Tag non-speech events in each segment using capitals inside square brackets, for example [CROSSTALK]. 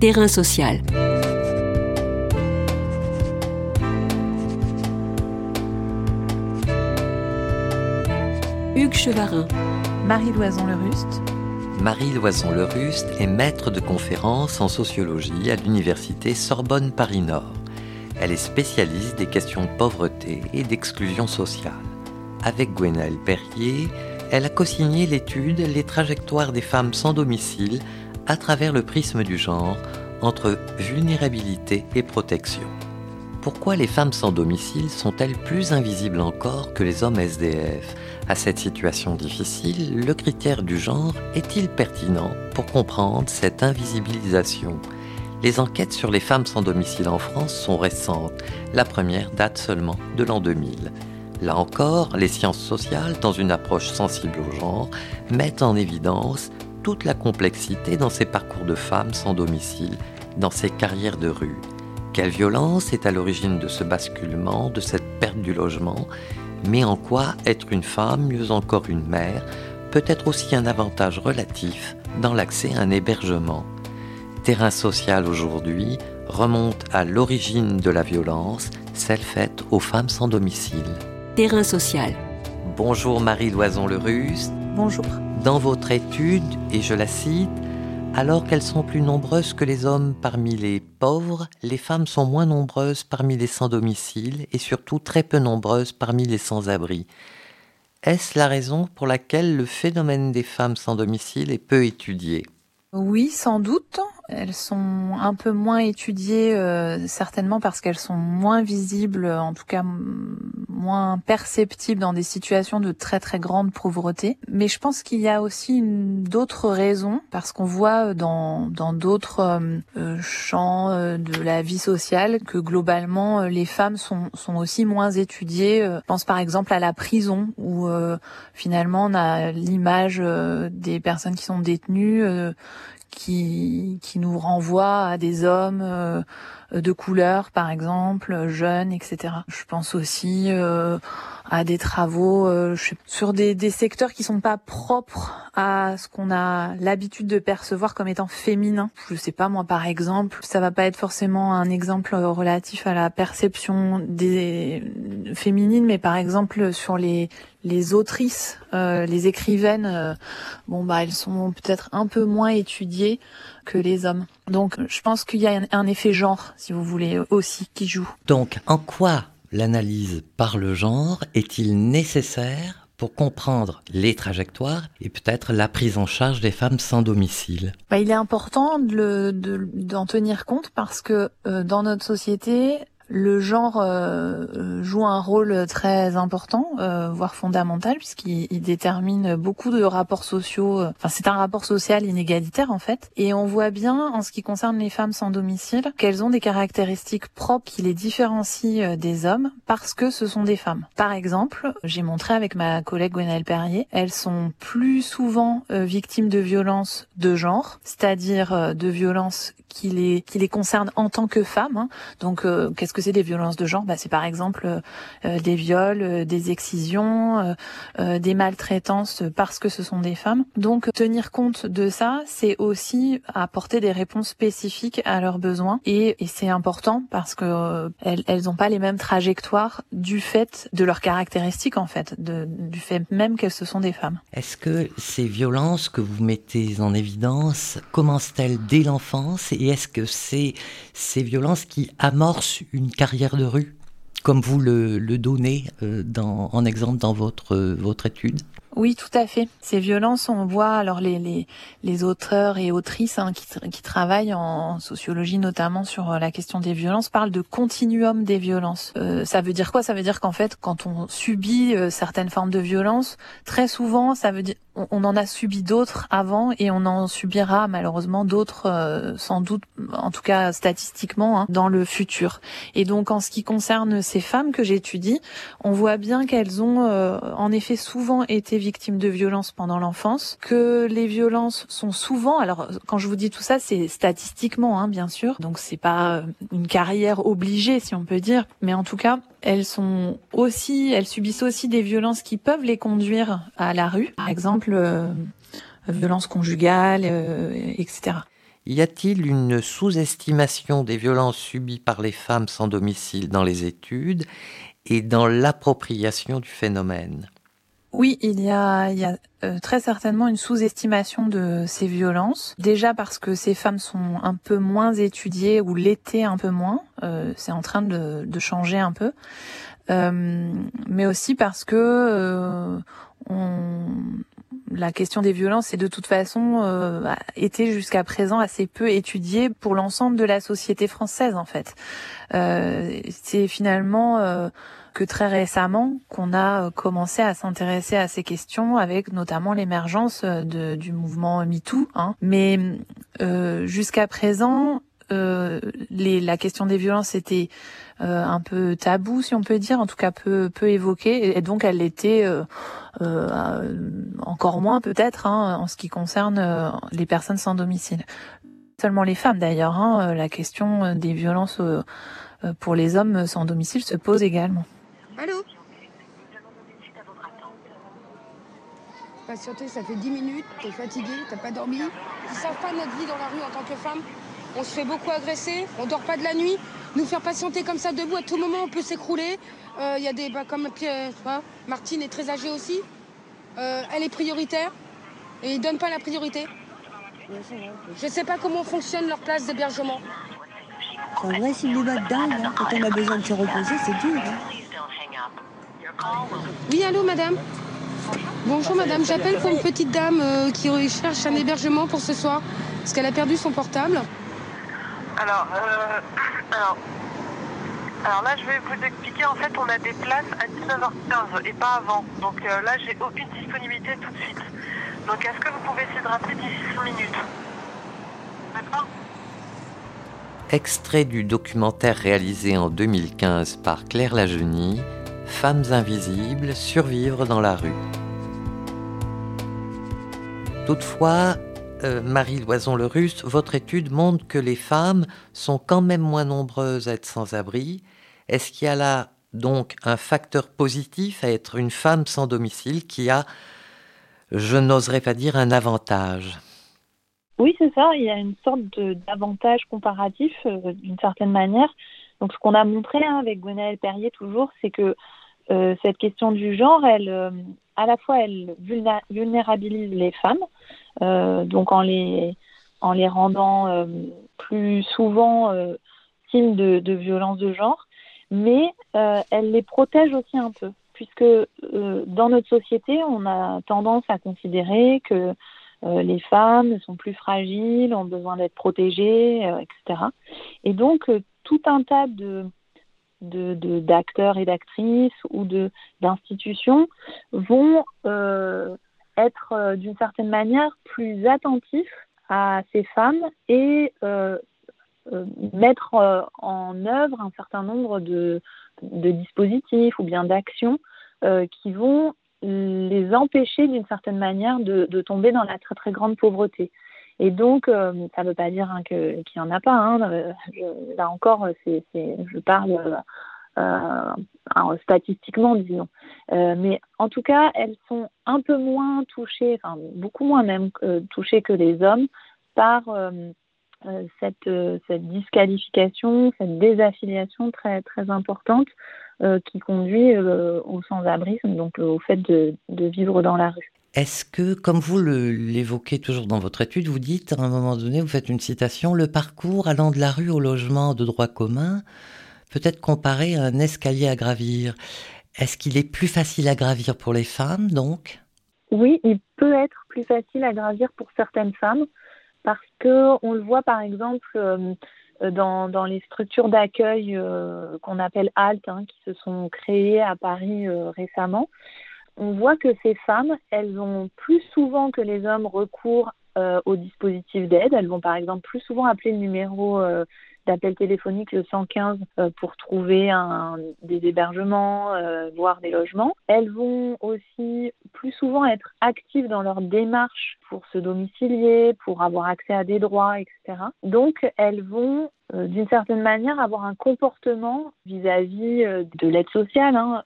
Terrain social. Hugues Chevarin. Marie Loison-Le-Ruste. Marie Loison-Le-Ruste est maître de conférences en sociologie à l'université Sorbonne Paris-Nord. Elle est spécialiste des questions de pauvreté et d'exclusion sociale. Avec Gwenaëlle Perrier, elle a co-signé l'étude Les trajectoires des femmes sans domicile à travers le prisme du genre entre vulnérabilité et protection. Pourquoi les femmes sans domicile sont-elles plus invisibles encore que les hommes SDF À cette situation difficile, le critère du genre est-il pertinent pour comprendre cette invisibilisation? Les enquêtes sur les femmes sans domicile en France sont récentes. La première date seulement de l'an 2000. Là encore, les sciences sociales, dans une approche sensible au genre, mettent en évidence toute la complexité dans ces parcours de femmes sans domicile, dans ces carrières de rue. Quelle violence est à l'origine de ce basculement, de cette perte du logement Mais en quoi être une femme, mieux encore une mère, peut être aussi un avantage relatif dans l'accès à un hébergement? Terrain social aujourd'hui remonte à l'origine de la violence, celle faite aux femmes sans domicile terrain social. Bonjour Marie Loison-Le-Russe. Bonjour. Dans votre étude, et je la cite, alors qu'elles sont plus nombreuses que les hommes parmi les pauvres, les femmes sont moins nombreuses parmi les sans domicile et surtout très peu nombreuses parmi les sans-abri. Est-ce la raison pour laquelle le phénomène des femmes sans domicile est peu étudié? Oui, sans doute. Elles sont un peu moins étudiées, euh, certainement parce qu'elles sont moins visibles, en tout cas moins perceptibles dans des situations de très très grande pauvreté. Mais je pense qu'il y a aussi d'autres raisons, parce qu'on voit dans d'autres euh, euh, champs de la vie sociale que globalement les femmes sont sont aussi moins étudiées. Je pense par exemple à la prison, où finalement on a l'image des personnes qui sont détenues qui, qui nous renvoie à des hommes euh, de couleur, par exemple, jeunes, etc. Je pense aussi euh, à des travaux euh, sur des, secteurs qui sont pas propres à ce qu'on a l'habitude de percevoir comme étant féminin. Je sais pas moi par exemple, ça va pas être forcément un exemple relatif à la perception des féminines, mais par exemple sur les les autrices, euh, les écrivaines, euh, bon bah elles sont peut-être un peu moins étudiées que les hommes. Donc je pense qu'il y a un, effet genre, si vous voulez, aussi qui joue. Donc en quoi l'analyse par le genre est-il nécessaire pour comprendre les trajectoires et peut-être la prise en charge des femmes sans domicile? Bah, Il est important d'en de, de, tenir compte parce que euh, dans notre société, le genre euh, joue un rôle très important, euh, voire fondamental, puisqu'il détermine beaucoup de rapports sociaux. Euh, enfin, c'est un rapport social inégalitaire en fait. Et on voit bien, en ce qui concerne les femmes sans domicile, qu'elles ont des caractéristiques propres qui les différencient des hommes parce que ce sont des femmes. Par exemple, j'ai montré avec ma collègue Gwenaëlle Perrier, elles sont plus souvent victimes de violences de genre, c'est-à-dire de violences qui les qui les concernent en tant que femmes. Hein. Donc, qu'est-ce que que c'est des violences de genre bah, C'est par exemple euh, euh, des viols, euh, des excisions, des maltraitances parce que ce sont des femmes. Donc tenir compte de ça, c'est aussi apporter des réponses spécifiques à leurs besoins et, et c'est important parce que elles, elles n'ont pas les mêmes trajectoires du fait de leurs caractéristiques en fait, de, du fait même qu'elles ce sont des femmes. Est-ce que ces violences que vous mettez en évidence commencent-elles dès l'enfance? Et est-ce que c'est ces violences qui amorcent une carrière de rue, comme vous le, donnez euh, dans, en exemple dans votre, votre étude? Oui, tout à fait. Ces violences, on voit alors les les, les auteurs et autrices hein, qui, qui travaillent en sociologie notamment sur euh, la question des violences parlent de continuum des violences. Euh, ça veut dire quoi? Ça veut dire qu'en fait, quand on subit euh, certaines formes de violence, très souvent, ça veut dire on, en a subi d'autres avant et on en subira malheureusement d'autres, sans doute, en tout cas statistiquement, hein, dans le futur. Et donc, en ce qui concerne ces femmes que j'étudie, on voit bien qu'elles ont en effet souvent été victimes de violences pendant l'enfance, que les violences sont souvent, alors quand je vous dis tout ça, c'est statistiquement, hein, bien sûr, donc c'est pas une carrière obligée si on peut dire, mais en tout cas, elles sont aussi, elles subissent aussi des violences qui peuvent les conduire à la rue, par exemple, euh, violences conjugales, euh, etc. Y a-t-il une sous-estimation des violences subies par les femmes sans domicile dans les études et dans l'appropriation du phénomène? Oui, il y a, il y a euh, très certainement une sous-estimation de ces violences. Déjà parce que ces femmes sont un peu moins étudiées ou l'étaient un peu moins. Euh, c'est en train de, changer un peu. Euh, mais aussi parce que la question des violences est de toute façon euh, été jusqu'à présent assez peu étudiée pour l'ensemble de la société française en fait. C'est finalement que très récemment qu'on a commencé à s'intéresser à ces questions avec notamment l'émergence du mouvement MeToo. Hein. Mais jusqu'à présent, euh, les, la question des violences était euh, un peu tabou, si on peut dire, en tout cas peu, peu évoquée, et donc elle l'était euh, encore moins peut-être hein, en ce qui concerne les personnes sans domicile. Seulement les femmes d'ailleurs, hein, la question des violences pour les hommes sans domicile se pose également. Allô Patienter, ça fait 10 minutes, t'es fatigué, t'as pas dormi. Ils savent pas notre vie dans la rue en tant que femme on se fait beaucoup agresser, on dort pas de la nuit. Nous faire patienter comme ça debout, à tout moment, on peut s'écrouler. Il euh, y a des, bah, comme Martine est très âgée aussi. Euh, elle est prioritaire et ils donnent pas la priorité. Je sais pas comment fonctionne leur place d'hébergement. C'est vrai cinéma de dingue, hein. quand on a besoin de se reposer, c'est dur. Hein. Oui, allô, madame Bonjour, madame. J'appelle pour une petite dame euh, qui cherche un hébergement pour ce soir, parce qu'elle a perdu son portable. Alors, euh, alors, alors là, je vais vous expliquer. En fait, on a des places à 19h15 et pas avant. Donc euh, là, j'ai aucune disponibilité tout de suite. Donc, est-ce que vous pouvez essayer de rappeler d'ici 5 minutes? D'accord? Extrait du documentaire réalisé en 2015 par Claire Lagenie, Femmes invisibles, survivre dans la rue. Toutefois, euh, Marie Loison-le-Russe, votre étude montre que les femmes sont quand même moins nombreuses à être sans abri. Est-ce qu'il y a là donc un facteur positif à être une femme sans domicile qui a, je n'oserais pas dire, un avantage? Oui, c'est ça. Il y a une sorte d'avantage comparatif euh, d'une certaine manière. Donc, ce qu'on a montré hein, avec Gwenaëlle Perrier toujours, c'est que euh, cette question du genre, elle, à la fois, elle vulnérabilise les femmes, euh, donc en les, en les rendant euh, plus souvent euh, signes de, de, violence de genre, mais elle les protège aussi un peu, puisque dans notre société, on a tendance à considérer que les femmes sont plus fragiles, ont besoin d'être protégées, etc. Et donc, tout un tas d'acteurs et d'actrices ou d'institutions vont euh, être euh, d'une certaine manière plus attentifs à ces femmes et euh, mettre en œuvre un certain nombre de, de dispositifs ou bien d'actions qui vont les empêcher d'une certaine manière de, tomber dans la très très grande pauvreté. Et donc, euh, ça ne veut pas dire hein, qu'il n'y en a pas. Hein. Euh, là encore, c'est, je parle euh, statistiquement, disons. mais en tout cas, elles sont un peu moins touchées, enfin beaucoup moins même touchées que les hommes par cette, cette disqualification, cette désaffiliation très, très importante qui conduit au sans-abrisme, donc au fait de, de vivre dans la rue. Est-ce que, comme vous l'évoquez toujours dans votre étude, vous dites à un moment donné, vous faites une citation, le parcours allant de la rue au logement de droit commun peut être comparé à un escalier à gravir. Est-ce qu'il est plus facile à gravir pour les femmes, donc? Oui, il peut être plus facile à gravir pour certaines femmes parce que on le voit par exemple euh, dans, dans, les structures d'accueil euh, qu'on appelle HALT, hein, qui se sont créées à Paris euh, récemment on voit que ces femmes, elles ont plus souvent que les hommes recours euh, aux dispositifs d'aide. Elles vont par exemple plus souvent appeler le numéro euh, d'appel téléphonique le 115 euh, pour trouver des hébergements, voire des logements. Elles vont aussi plus souvent être actives dans leur démarche pour se domicilier, pour avoir accès à des droits, etc. Donc elles vont d'une certaine manière avoir un comportement vis-à-vis de l'aide sociale hein,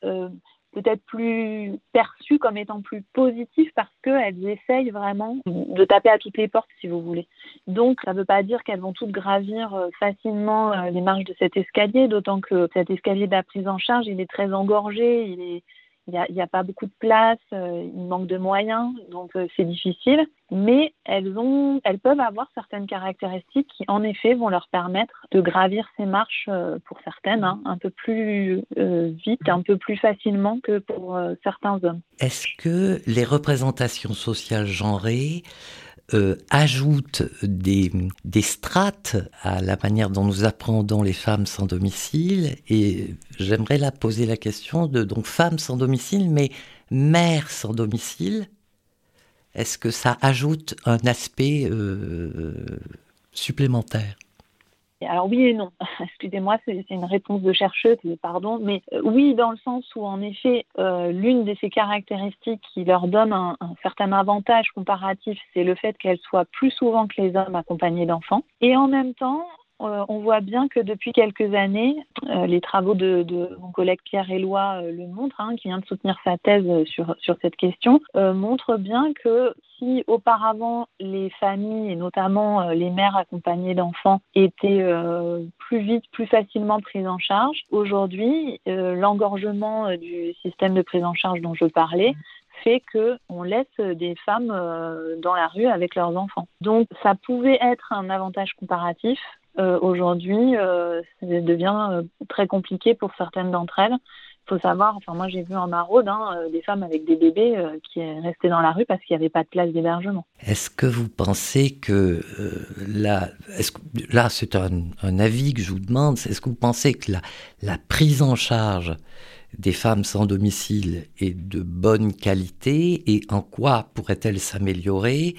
peut-être plus perçues comme étant plus positives parce qu'elles essayent vraiment de taper à toutes les portes, si vous voulez. Donc, ça ne veut pas dire qu'elles vont toutes gravir euh, facilement euh, les marches de cet escalier, d'autant que cet escalier de la prise en charge, il est très engorgé, il est il n'y a, a, pas beaucoup de place, euh, il manque de moyens, donc euh, c'est difficile. Mais elles, ont, elles peuvent avoir certaines caractéristiques qui, en effet, vont leur permettre de gravir ces marches, euh, pour certaines, hein, un peu plus vite, un peu plus facilement que pour certains hommes. Est-ce que les représentations sociales genrées euh, ajoute des, strates à la manière dont nous apprenons les femmes sans domicile. Et j'aimerais là poser la question de donc femmes sans domicile, mais mères sans domicile. Est-ce que ça ajoute un aspect euh, supplémentaire? Alors oui et non. [LAUGHS] Excusez-moi, c'est une réponse de chercheuse, pardon. Mais euh, oui, dans le sens où en effet, euh, l'une de ces caractéristiques qui leur donne un, certain avantage comparatif, c'est le fait qu'elles soient plus souvent que les hommes accompagnés d'enfants. Et en même temps, euh, on voit bien que depuis quelques années, euh, les travaux de, mon collègue Pierre Éloi euh, le montrent, hein, qui vient de soutenir sa thèse sur, sur cette question, montrent bien que si auparavant les familles, et notamment les mères accompagnées d'enfants, étaient plus vite, plus facilement prises en charge, aujourd'hui, l'engorgement du système de prise en charge dont je parlais fait qu'on laisse des femmes dans la rue avec leurs enfants. Donc ça pouvait être un avantage comparatif, euh, aujourd'hui, euh, ça devient euh, très compliqué pour certaines d'entre elles. Il faut savoir, enfin moi j'ai vu en Maraude hein, des femmes avec des bébés qui restaient dans la rue parce qu'il n'y avait pas de place d'hébergement. Est-ce que vous pensez que là, est là c'est un, avis que je vous demande, est-ce que vous pensez que la prise en charge des femmes sans domicile est de bonne qualité et en quoi pourrait-elle s'améliorer?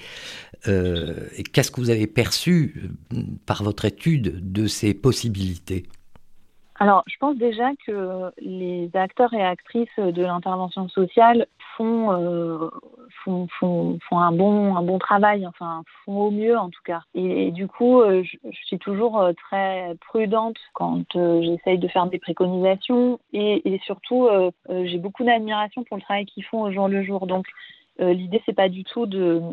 Euh, qu'est-ce que vous avez perçu euh, par votre étude de ces possibilités? Alors, je pense déjà que les acteurs et actrices de l'intervention sociale font, euh, un, bon, travail, enfin, font au mieux en tout cas. Et, du coup, je, suis toujours très prudente quand j'essaye de faire des préconisations et, et surtout, j'ai beaucoup d'admiration pour le travail qu'ils font au jour le jour. Donc, euh, l'idée c'est pas du tout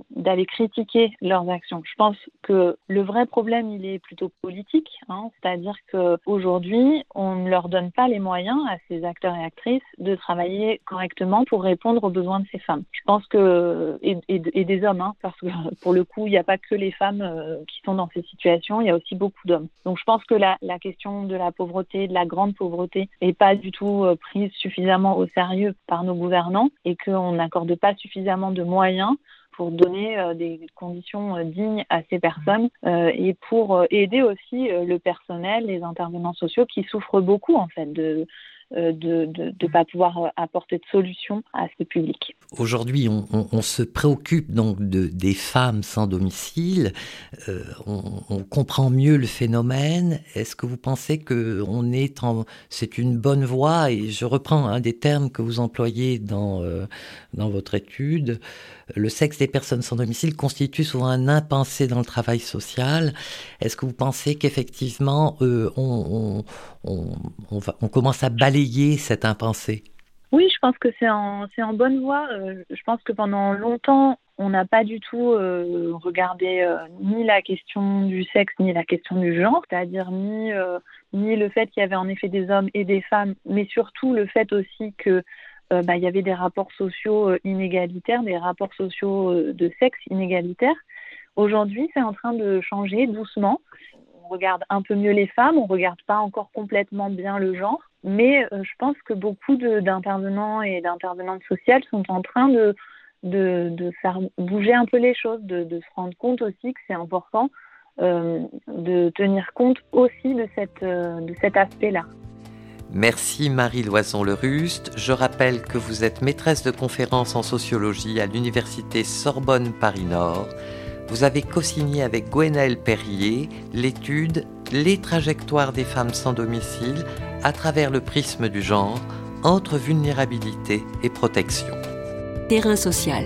d'aller critiquer leurs actions. Je pense que le vrai problème il est plutôt politique, hein, c'est-à-dire que aujourd'hui on ne leur donne pas les moyens à ces acteurs et actrices de travailler correctement pour répondre aux besoins de ces femmes. Je pense que et, des hommes, hein, parce que pour le coup il n'y a pas que les femmes euh, qui sont dans ces situations, il y a aussi beaucoup d'hommes. Donc je pense que la, question de la pauvreté, de la grande pauvreté, est pas du tout euh, prise suffisamment au sérieux par nos gouvernants et qu'on n'accorde pas suffisamment de moyens pour donner euh, des conditions euh, dignes à ces personnes euh, et pour aider aussi le personnel, les intervenants sociaux qui souffrent beaucoup en fait de de ne pas pouvoir euh, apporter de solution à ce public. Aujourd'hui, on, se préoccupe donc de, des femmes sans domicile. Euh, on, comprend mieux le phénomène. Est-ce que vous pensez que on est en, c'est une bonne voie? Et je reprends un des termes que vous employez dans euh, dans votre étude. Le sexe des personnes sans domicile constitue souvent un impensé dans le travail social. Est-ce que vous pensez qu'effectivement euh, on, commence à balayer cette impensé Oui, je pense que c'est en, bonne voie. Euh, je pense que pendant longtemps, on n'a pas du tout euh, regardé ni la question du sexe ni la question du genre, c'est-à-dire ni, ni le fait qu'il y avait en effet des hommes et des femmes, mais surtout le fait aussi que bah, il y avait des rapports sociaux inégalitaires, des rapports sociaux de sexe inégalitaires. Aujourd'hui, c'est en train de changer doucement. On regarde un peu mieux les femmes, on regarde pas encore complètement bien le genre, mais euh, je pense que beaucoup d'intervenants et d'intervenantes sociales sont en train de, faire bouger un peu les choses, de, se rendre compte aussi que c'est important euh, de tenir compte aussi euh, de cet aspect-là. Merci Marie Loison-Le Ruste. Je rappelle que vous êtes maîtresse de conférences en sociologie à l'Université Sorbonne Paris-Nord. Vous avez co-signé avec Gwenaëlle Perrier l'étude Les trajectoires des femmes sans domicile à travers le prisme du genre entre vulnérabilité et protection. Terrain social.